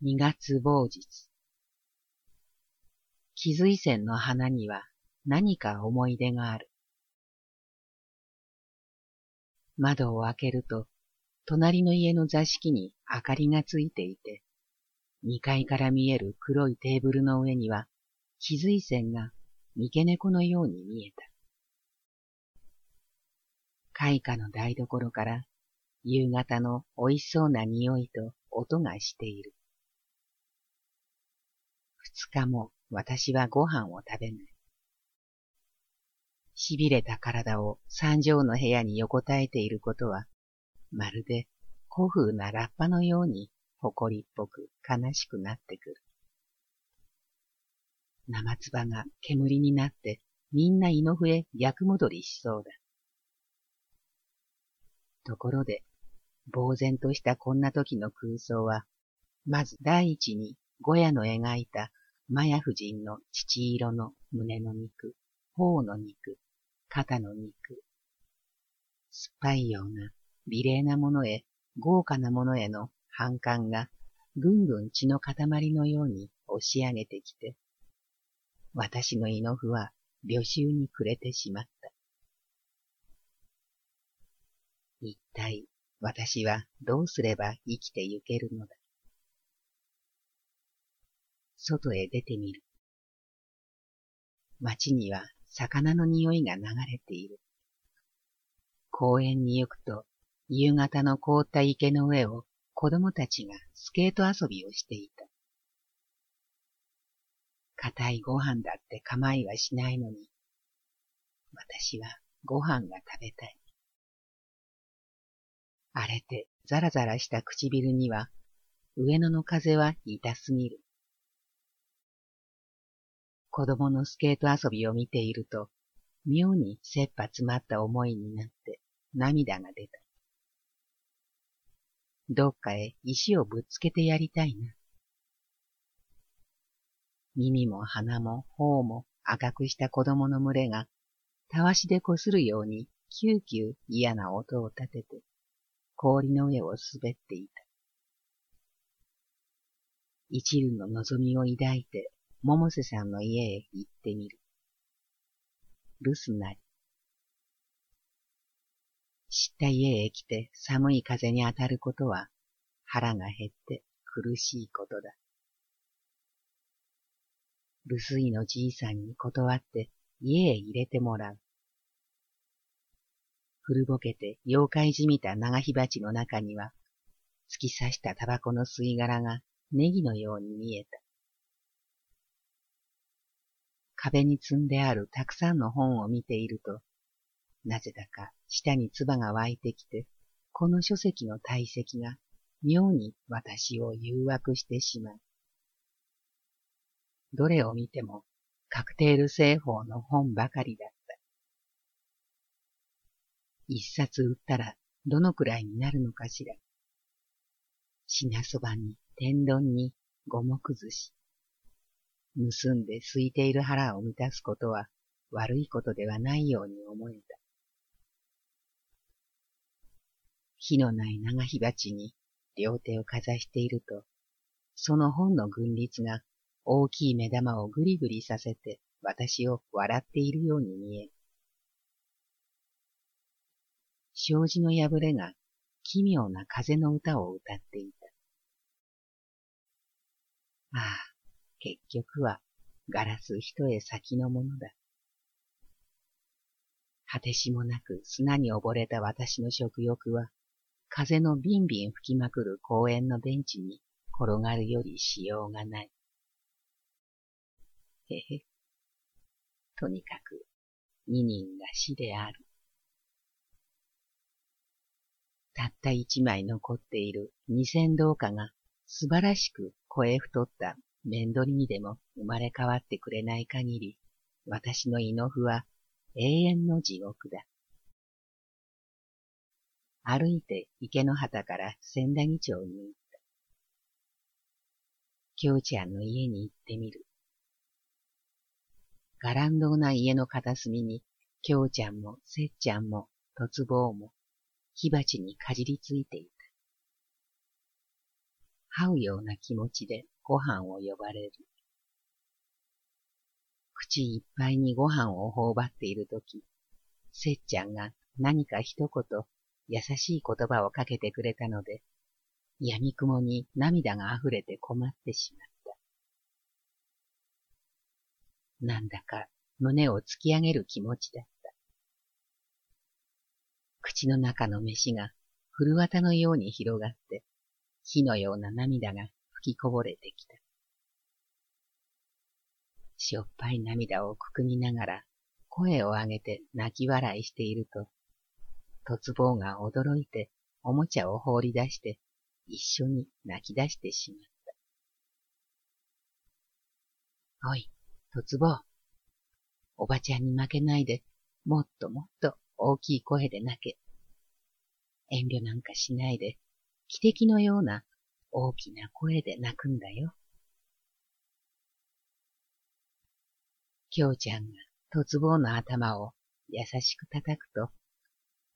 二月某日。木髄線の花には何か思い出がある。窓を開けると、隣の家の座敷に明かりがついていて、二階から見える黒いテーブルの上には、木髄線が三毛猫のように見えた。開花の台所から夕方の美味しそうな匂いと音がしている。二日も私はご飯を食べない。痺れた体を三畳の部屋に横たえていることは、まるで古風なラッパのように誇りっぽく悲しくなってくる。生唾が煙になってみんな胃の笛逆戻りしそうだ。ところで、呆然としたこんな時の空想は、まず第一にゴヤの描いたマヤ夫人の父色の胸の肉、頬の肉、肩の肉。酸っぱいような美麗なものへ、豪華なものへの反感がぐんぐん血の塊のように押し上げてきて、私の胃の符は旅臭に暮れてしまった。一体私はどうすれば生きてゆけるのだ？外へ出てみる。街には魚の匂いが流れている。公園に行くと、夕方の凍った池の上を子供たちがスケート遊びをしていた。硬いご飯だって構いはしないのに、私はご飯が食べたい。荒れてザラザラした唇には、上野の風は痛すぎる。子供のスケート遊びを見ていると、妙に切羽詰まった思いになって涙が出た。どっかへ石をぶつけてやりたいな。耳も鼻も頬も赤くした子供の群れが、たわしでこするようにキューキュー嫌な音を立てて、氷の上を滑っていた。一縷の望みを抱いて、百瀬さんの家へ行ってみる。留守なり。知った家へ来て寒い風に当たることは腹が減って苦しいことだ。留守居のじいさんに断って家へ入れてもらう。古ぼけて妖怪じみた長火鉢の中には、突き刺したタバコの吸い殻がネギのように見えた。壁に積んであるたくさんの本を見ていると、なぜだか舌に唾が湧いてきて、この書籍の体積が妙に私を誘惑してしまう。どれを見てもカクテール製法の本ばかりだった。一冊売ったらどのくらいになるのかしら。品そばに天丼に五目寿司。盗んで空いている腹を満たすことは悪いことではないように思えた。火のない長火鉢に両手をかざしていると、その本の群立が大きい目玉をぐりぐりさせて私を笑っているように見える。障子の破れが奇妙な風の歌を歌っていた。ああ、結局はガラス一重先のものだ。果てしもなく砂に溺れた私の食欲は、風のビンビン吹きまくる公園のベンチに転がるよりしようがない。へへ。とにかく、二人が死である。たった一枚残っている二千銅貨が素晴らしく声太った面取りにでも生まれ変わってくれない限り、私の胃の符は永遠の地獄だ。歩いて池の旗から千駄木町に行った。京ちゃんの家に行ってみる。ガランドな家の片隅に、京ちゃんもせっちゃんも、とつぼうも、火鉢にかじりついていた。這うような気持ちでご飯を呼ばれる。口いっぱいにご飯を頬張っているとき、せっちゃんが何か一言優しい言葉をかけてくれたので、闇雲に涙が溢れて困ってしまった。なんだか胸を突き上げる気持ちだった。口の中の飯が古綿のように広がって、火のような涙が吹きこぼれてきた。しょっぱい涙をくくみながら声を上げて泣き笑いしていると、とつぼうが驚いておもちゃを放り出して一緒に泣き出してしまった。おい、とつぼう。おばちゃんに負けないで、もっともっと大きい声で泣け。遠慮なんかしないで、汽笛のような大きな声で泣くんだよ。きょうちゃんがとつぼうの頭を優しく叩くと、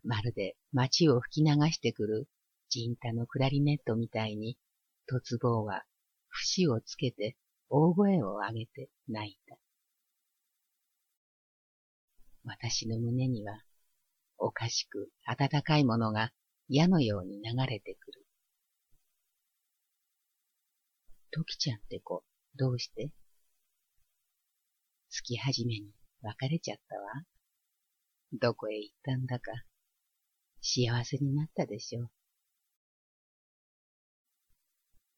まるで街を吹き流してくるジンタのクラリネットみたいに、とつぼうは節をつけて大声を上げて泣いた。私の胸には、おかしく暖かいものが矢のように流れてくる。トキちゃんって子、どうして？月始めに別れちゃったわ。どこへ行ったんだか、幸せになったでしょう。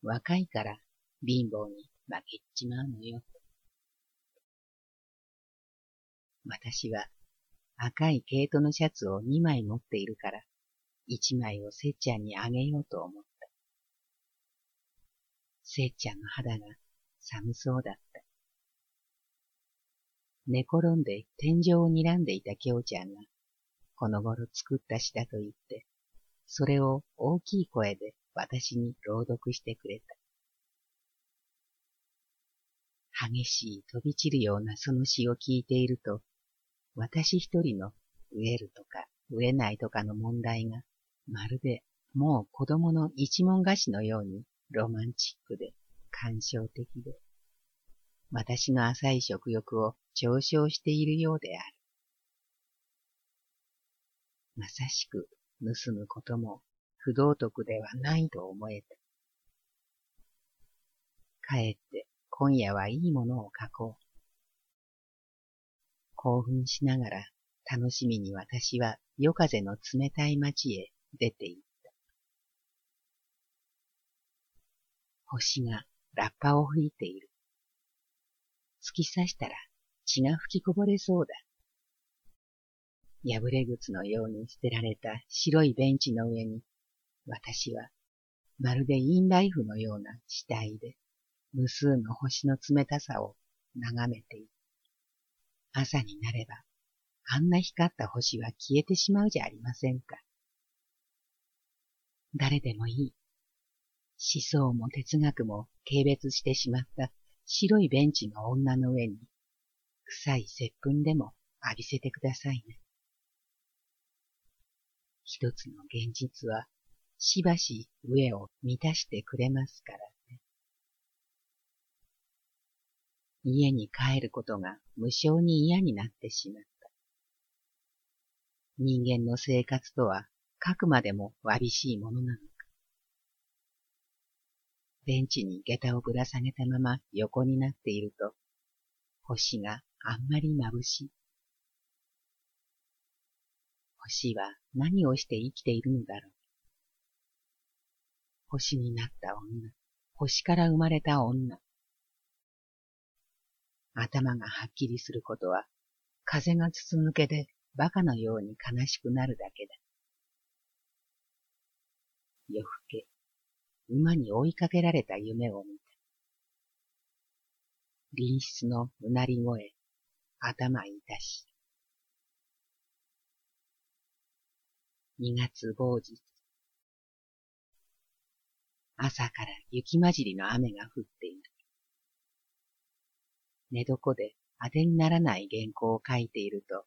若いから貧乏に負けちまうのよ。私は赤い毛糸のシャツを2枚持っているから、1枚をせっちゃんにあげようと思った。せっちゃんの肌が寒そうだった。寝転んで天井を睨んでいたきょうちゃんが、この頃作った詩だと言って、それを大きい声で私に朗読してくれた。激しい飛び散るようなその詩を聞いていると、私一人の植えるとか植えないとかの問題が、まるでもう子供の一文菓子のようにロマンチックで感傷的で、私の浅い食欲を上昇しているようである。まさしく盗むことも不道徳ではないと思えた。かえって今夜はいいものを書こう。興奮しながら楽しみに私は夜風の冷たい街へ出て行っ星がラッパを吹いている。突き刺したら血が吹きこぼれそうだ。破れ靴のように捨てられた白いベンチの上に、私はまるでインライフのような死体で、無数の星の冷たさを眺めている。朝になれば、あんな光った星は消えてしまうじゃありませんか。誰でもいい。思想も哲学も軽蔑してしまった白いベンチの女の上に、臭い接吻でも浴びせてくださいね。一つの現実は、しばし上を満たしてくれますからね。家に帰ることが無性に嫌になってしまった。人間の生活とは、かくまでもわびしいものなの。ベンチに下駄をぶら下げたまま横になっていると、星があんまり眩しい。星は何をして生きているのだろう。星になった女、星から生まれた女。頭がはっきりすることは、風が筒抜けで馬鹿のように悲しくなるだけだ。夜更け、馬に追いかけられた夢を見た。隣室のうなり声、頭いたし。二月某日。朝から雪混じりの雨が降っている。寝床で当てにならない原稿を書いていると、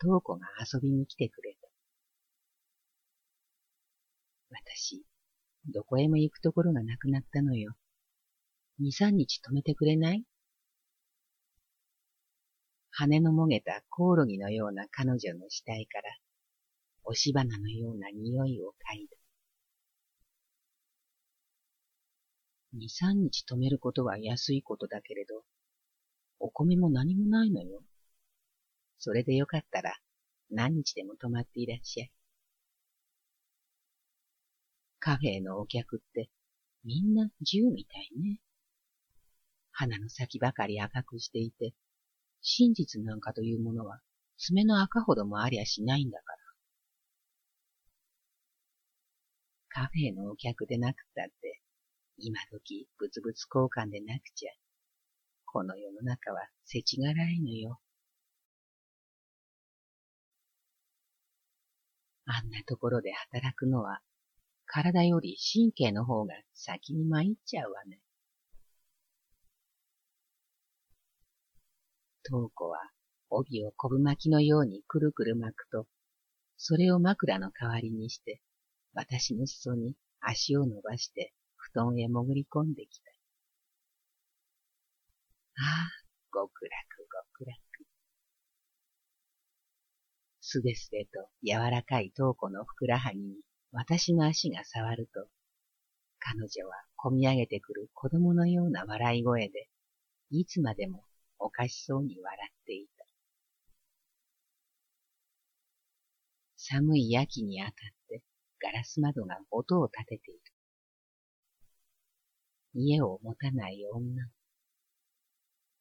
東子が遊びに来てくれた。私、どこへも行くところがなくなったのよ。二三日止めてくれない？羽のもげたコオロギのような彼女の死体から、押し花のような匂いを嗅いだ。二三日止めることは安いことだけれど、お米も何もないのよ。それでよかったら何日でも泊まっていらっしゃい。カフェのお客ってみんな銃みたいね。鼻の先ばかり赤くしていて、真実なんかというものは爪の赤ほどもありゃしないんだから。カフェのお客でなくったって、今時物々交換でなくちゃ。この世の中は世知辛いのよ。あんなところで働くのは、体より神経の方が先に参っちゃうわね。東子は帯を昆布巻きのようにくるくる巻くと、それを枕の代わりにして、私の裾に足を伸ばして布団へ潜り込んできた。ああ、極楽極楽。すべすべと柔らかい東子のふくらはぎに私の足が触ると、彼女はこみ上げてくる子供のような笑い声で、いつまでもおかしそうに笑っていた。寒い秋にあたってガラス窓が音を立てている。家を持たない女、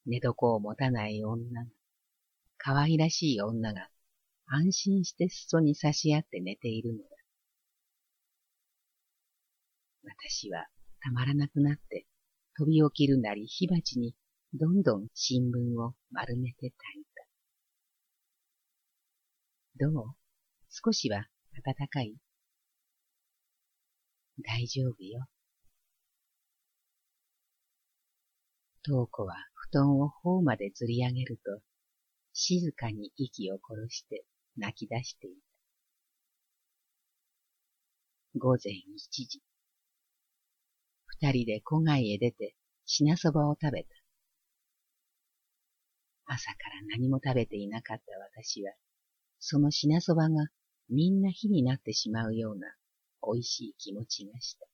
寝床を持たない女可愛らしい女が安心して裾に差し合って寝ているのだ。私はたまらなくなって飛び起きるなり火鉢にどんどん新聞を丸めて炊いた。どう？少しは暖かい大丈夫よ。東子は布団を頬までずり上げると、静かに息を殺して泣き出していた。午前一時。二人で戸外へ出て品そばを食べた。朝から何も食べていなかった私は、その品そばがみんな火になってしまうような美味しい気持ちがした。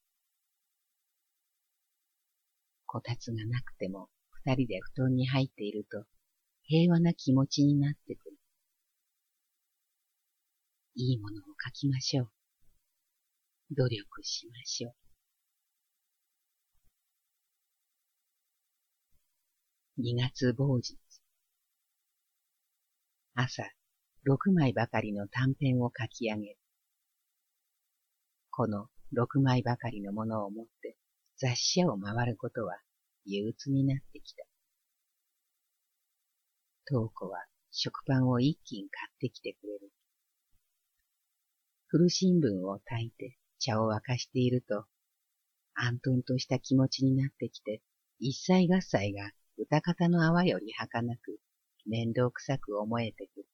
こたつがなくても二人で布団に入っていると平和な気持ちになってくる。いいものを書きましょう。努力しましょう。二月某日。朝、六枚ばかりの短編を書き上げる。この六枚ばかりのものを持って雑誌社を回ることは憂鬱になってきた。東子は食パンを一斤買ってきてくれる。古新聞を炊いて茶を沸かしていると、安頓とした気持ちになってきて、一切合切が歌方の泡より儚く、面倒くさく思えてくる。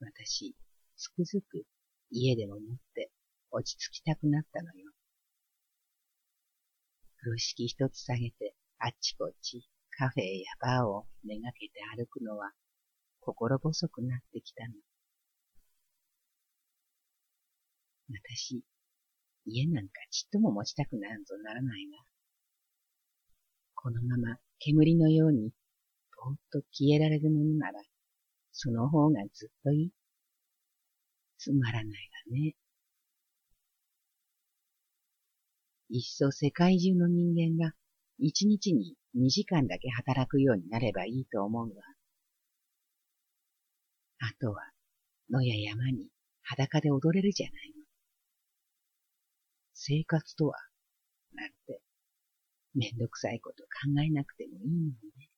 私、つくづく家でも持って落ち着きたくなったのよ。風呂敷一つ下げてあっちこっちカフェやバーをめがけて歩くのは心細くなってきたの。私、家なんかちっとも持ちたくなんぞならないが、このまま煙のようにぼーっと消えられるものなら、その方がずっといい。つまらないがね。いっそ世界中の人間が一日に二時間だけ働くようになればいいと思うわ。あとは野や山に裸で踊れるじゃないの。生活とは、なんて、めんどくさいこと考えなくてもいいのにね。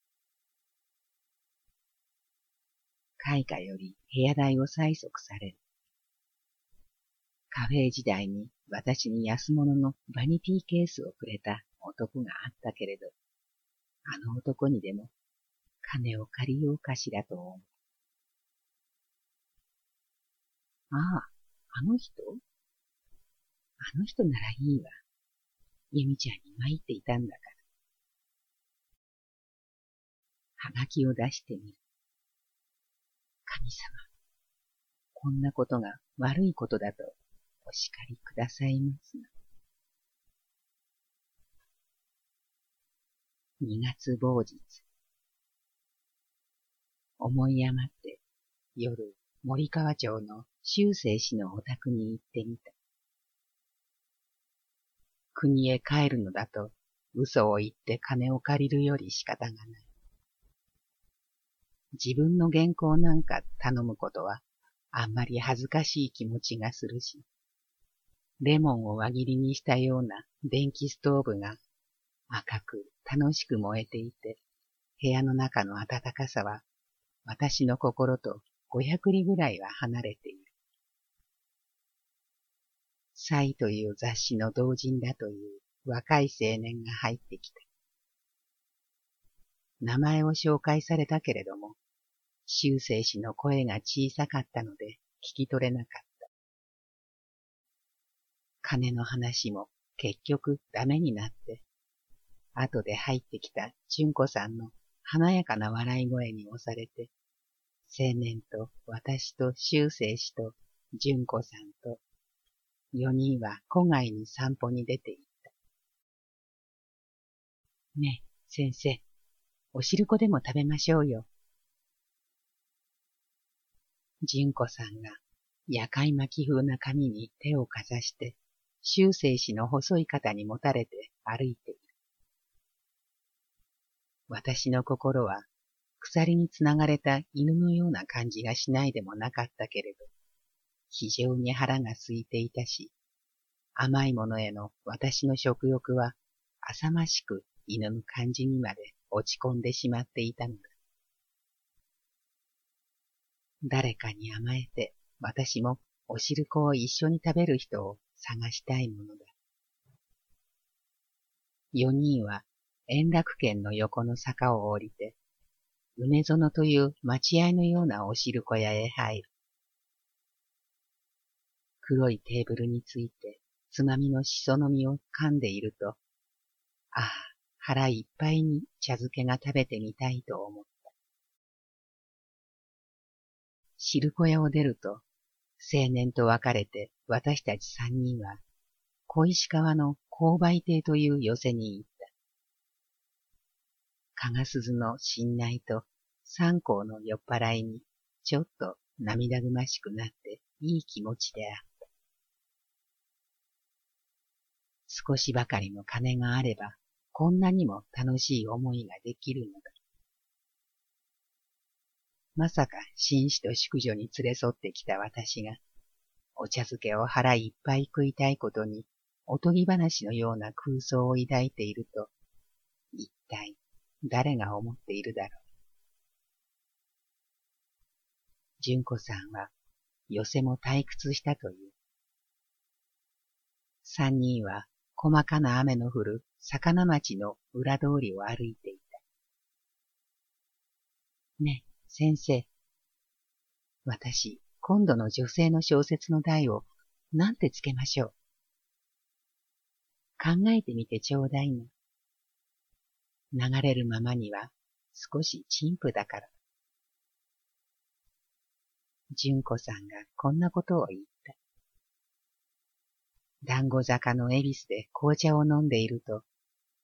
開花より部屋代を催促される。カフェ時代に私に安物のバニティケースをくれた男があったけれど、あの男にでも金を借りようかしらと思う。ああ、あの人？あの人ならいいわ。ゆみちゃんに参っていたんだから。はがきを出してみる。神様、こんなことが悪いことだとお叱りくださいますな。二月某日。思い余って夜森川町の修正氏のお宅に行ってみた。国へ帰るのだと嘘を言って金を借りるより仕方がない。自分の原稿なんか頼むことはあんまり恥ずかしい気持ちがするし、レモンを輪切りにしたような電気ストーブが赤く楽しく燃えていて、部屋の中の暖かさは私の心と500里ぐらいは離れている。サイという雑誌の同人だという若い青年が入ってきた。名前を紹介されたけれども、修正氏の声が小さかったので聞き取れなかった。金の話も結局ダメになって、後で入ってきた純子さんの華やかな笑い声に押されて、青年と私と修正氏と純子さんと四人は戸外に散歩に出て行った。ねえ、先生、お汁粉でも食べましょうよ。純子さんが夜会巻き風な髪に手をかざして、修正氏の細い肩にもたれて歩いている。私の心は鎖につながれた犬のような感じがしないでもなかったけれど、非常に腹が空いていたし、甘いものへの私の食欲は浅ましく犬の感じにまで落ち込んでしまっていたのだ。誰かに甘えて私もお汁粉を一緒に食べる人を探したいものだ。四人は円楽県の横の坂を降りて、梅園という待合のようなお汁粉屋へ入る。黒いテーブルについて、つまみのしその実を噛んでいると、ああ、腹いっぱいに茶漬けが食べてみたいと思った。汁粉屋を出ると、青年と別れて私たち三人は、小石川の購買亭という寄せに行った。かがすずの信内と三校の酔っ払いに、ちょっと涙ぐましくなっていい気持ちであった。少しばかりの金があれば、こんなにも楽しい思いができるのだ。まさか紳士と淑女に連れ添ってきた私が、お茶漬けを腹いっぱい食いたいことに、おとぎ話のような空想を抱いていると、一体誰が思っているだろう。純子さんは寄せも退屈したという。三人は細かな雨の降る魚町の裏通りを歩いていた。ね、先生。私、今度の女性の小説の題を何てつけましょう。考えてみてちょうだいな。流れるままには少し陳腐だから。純子さんがこんなことを言った。団子坂の恵比寿で紅茶を飲んでいると、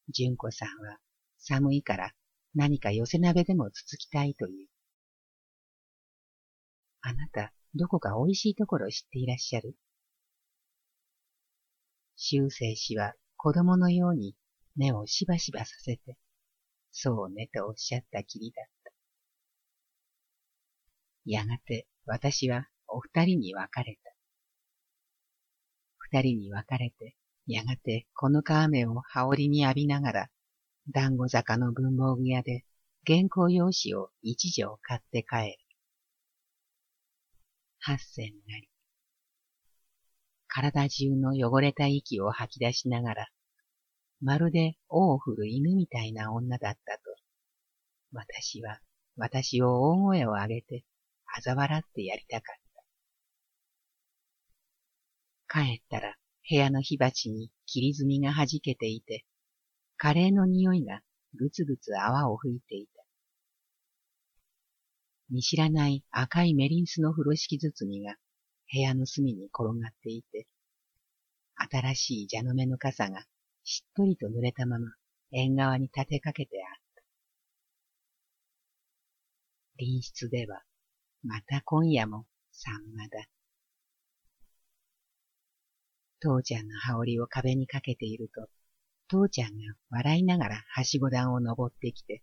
純子さんは寒いから何か寄せ鍋でもつつきたいという。あなた、どこか美味しいところ知っていらっしゃる？修正氏は子供のように目をしばしばさせて、そうねとおっしゃったきりだった。やがて私はお二人に別れた。二人に別れて、やがてこの川目を羽織に浴びながら、団子坂の文房具屋で原稿用紙を一錠買って帰る。八千なり。体中の汚れた息を吐き出しながら、まるで尾を振る犬みたいな女だったと、私は私を大声を上げて嘲笑ってやりたかった。帰ったら部屋の火鉢に霧炭が弾けていて、カレーの匂いがぐつぐつ泡を吹いていた。見知らない赤いメリンスの風呂敷包みが部屋の隅に転がっていて、新しい蛇の目の傘がしっとりと濡れたまま縁側に立てかけてあった。隣室では、また今夜もサンマだ。父ちゃんの羽織を壁にかけていると、父ちゃんが笑いながらはしご段を登ってきて、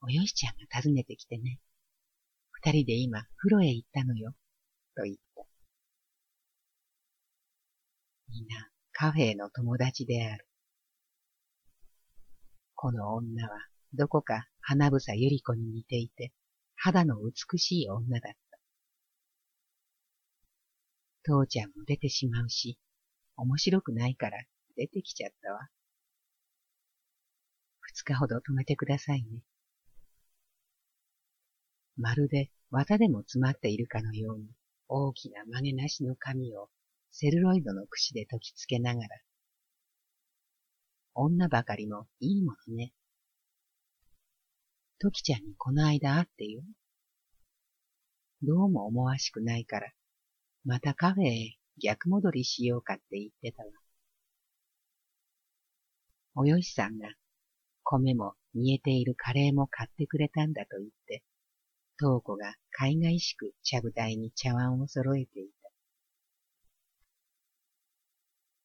およしちゃんが訪ねてきてね。二人で今、風呂へ行ったのよ。と言った。みんな、カフェの友達である。この女は、どこか花房ゆり子に似ていて、肌の美しい女だった。父ちゃんも出てしまうし、面白くないから出てきちゃったわ。二日ほど止めてくださいね。まるで綿でも詰まっているかのように、大きな曲げなしの紙をセルロイドの櫛で解きつけながら、女ばかりもいいものね。トキちゃんにこの間会ってよ。どうも思わしくないから、またカフェへ逆戻りしようかって言ってたわ。およしさんが、米も煮えているカレーも買ってくれたんだと言って、東子が海外しく茶舞台に茶碗を揃えていた。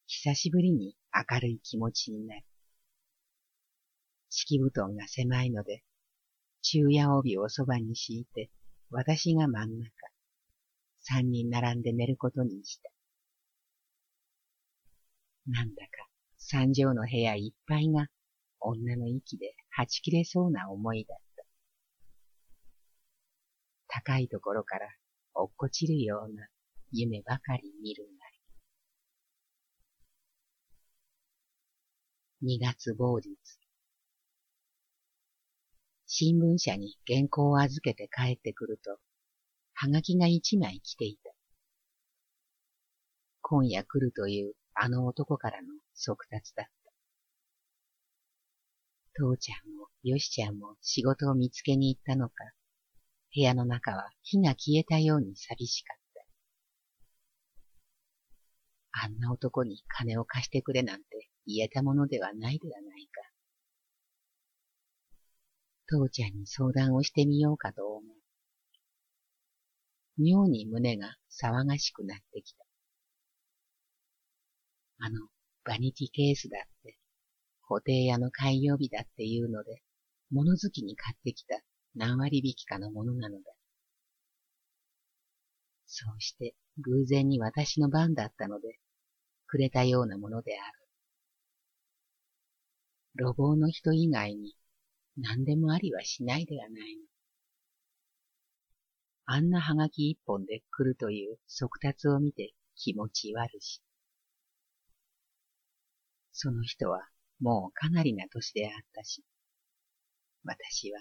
久しぶりに明るい気持ちになる。敷布団が狭いので、昼夜帯をそばに敷いて、私が真ん中、三人並んで寝ることにした。なんだか三畳の部屋いっぱいが女の息ではち切れそうな思いだった。高いところから落っこちるような夢ばかり見るなり。二月某日。新聞社に原稿を預けて帰ってくると、はがきが一枚来ていた。今夜来るというあの男からの速達だった。父ちゃんもよしちゃんも仕事を見つけに行ったのか、部屋の中は火が消えたように寂しかった。あんな男に金を貸してくれなんて言えたものではないではないか。父ちゃんに相談をしてみようかと思う。妙に胸が騒がしくなってきた。あの、バニティケースだって、固定屋の開業日だっていうので、物好きに買ってきた何割引きかのものなのだ。そうして偶然に私の番だったので、くれたようなものである。路傍の人以外に何でもありはしないではないの。あんなはがき一本で来るという速達を見て気持ち悪し。その人はもうかなりな年であったし、私は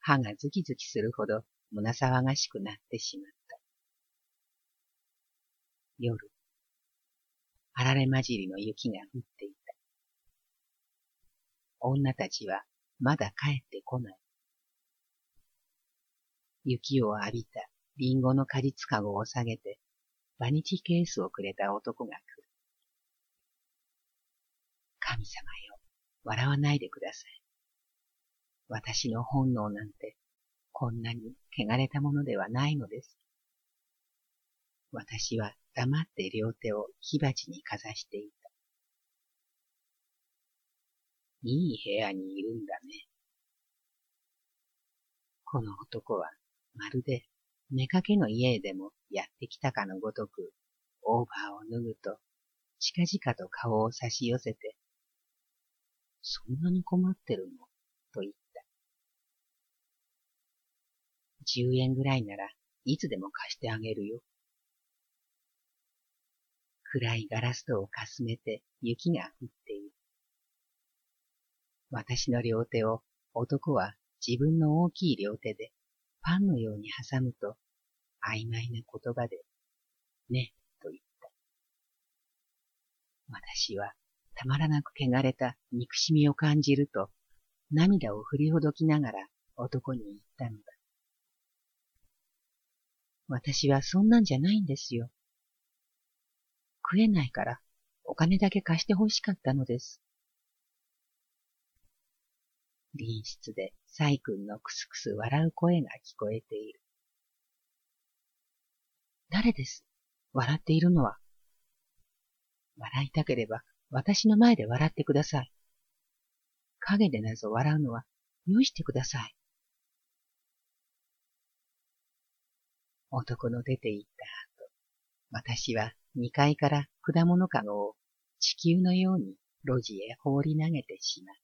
歯がズキズキするほど胸騒がしくなってしまった。夜、あられ混じりの雪が降っていた。女たちはまだ帰ってこない。雪を浴びたリンゴの果実かごを下げて、バニティケースをくれた男が来る。神様よ、笑わないでください。私の本能なんて、こんなに汚れたものではないのです。私は黙って両手を火鉢にかざしていた。いい部屋にいるんだね。この男は、まるで、寝かけの家へでもやってきたかのごとく、オーバーを脱ぐと、近々と顔を差し寄せて、そんなに困ってるの？と言った。十円ぐらいならいつでも貸してあげるよ。暗いガラス戸をかすめて雪が降っている。私の両手を男は自分の大きい両手でパンのように挟むと曖昧な言葉で、ね、と言った。私はたまらなく汚れた憎しみを感じると、涙を振りほどきながら男に言ったのだ。私はそんなんじゃないんですよ。食えないからお金だけ貸してほしかったのです。隣室でサイ君のクスクス笑う声が聞こえている。誰です？笑っているのは。笑いたければ私の前で笑ってください。影でなぞ笑うのは許してください。男の出て行った後、私は二階から果物かごを地球のように路地へ放り投げてしまった。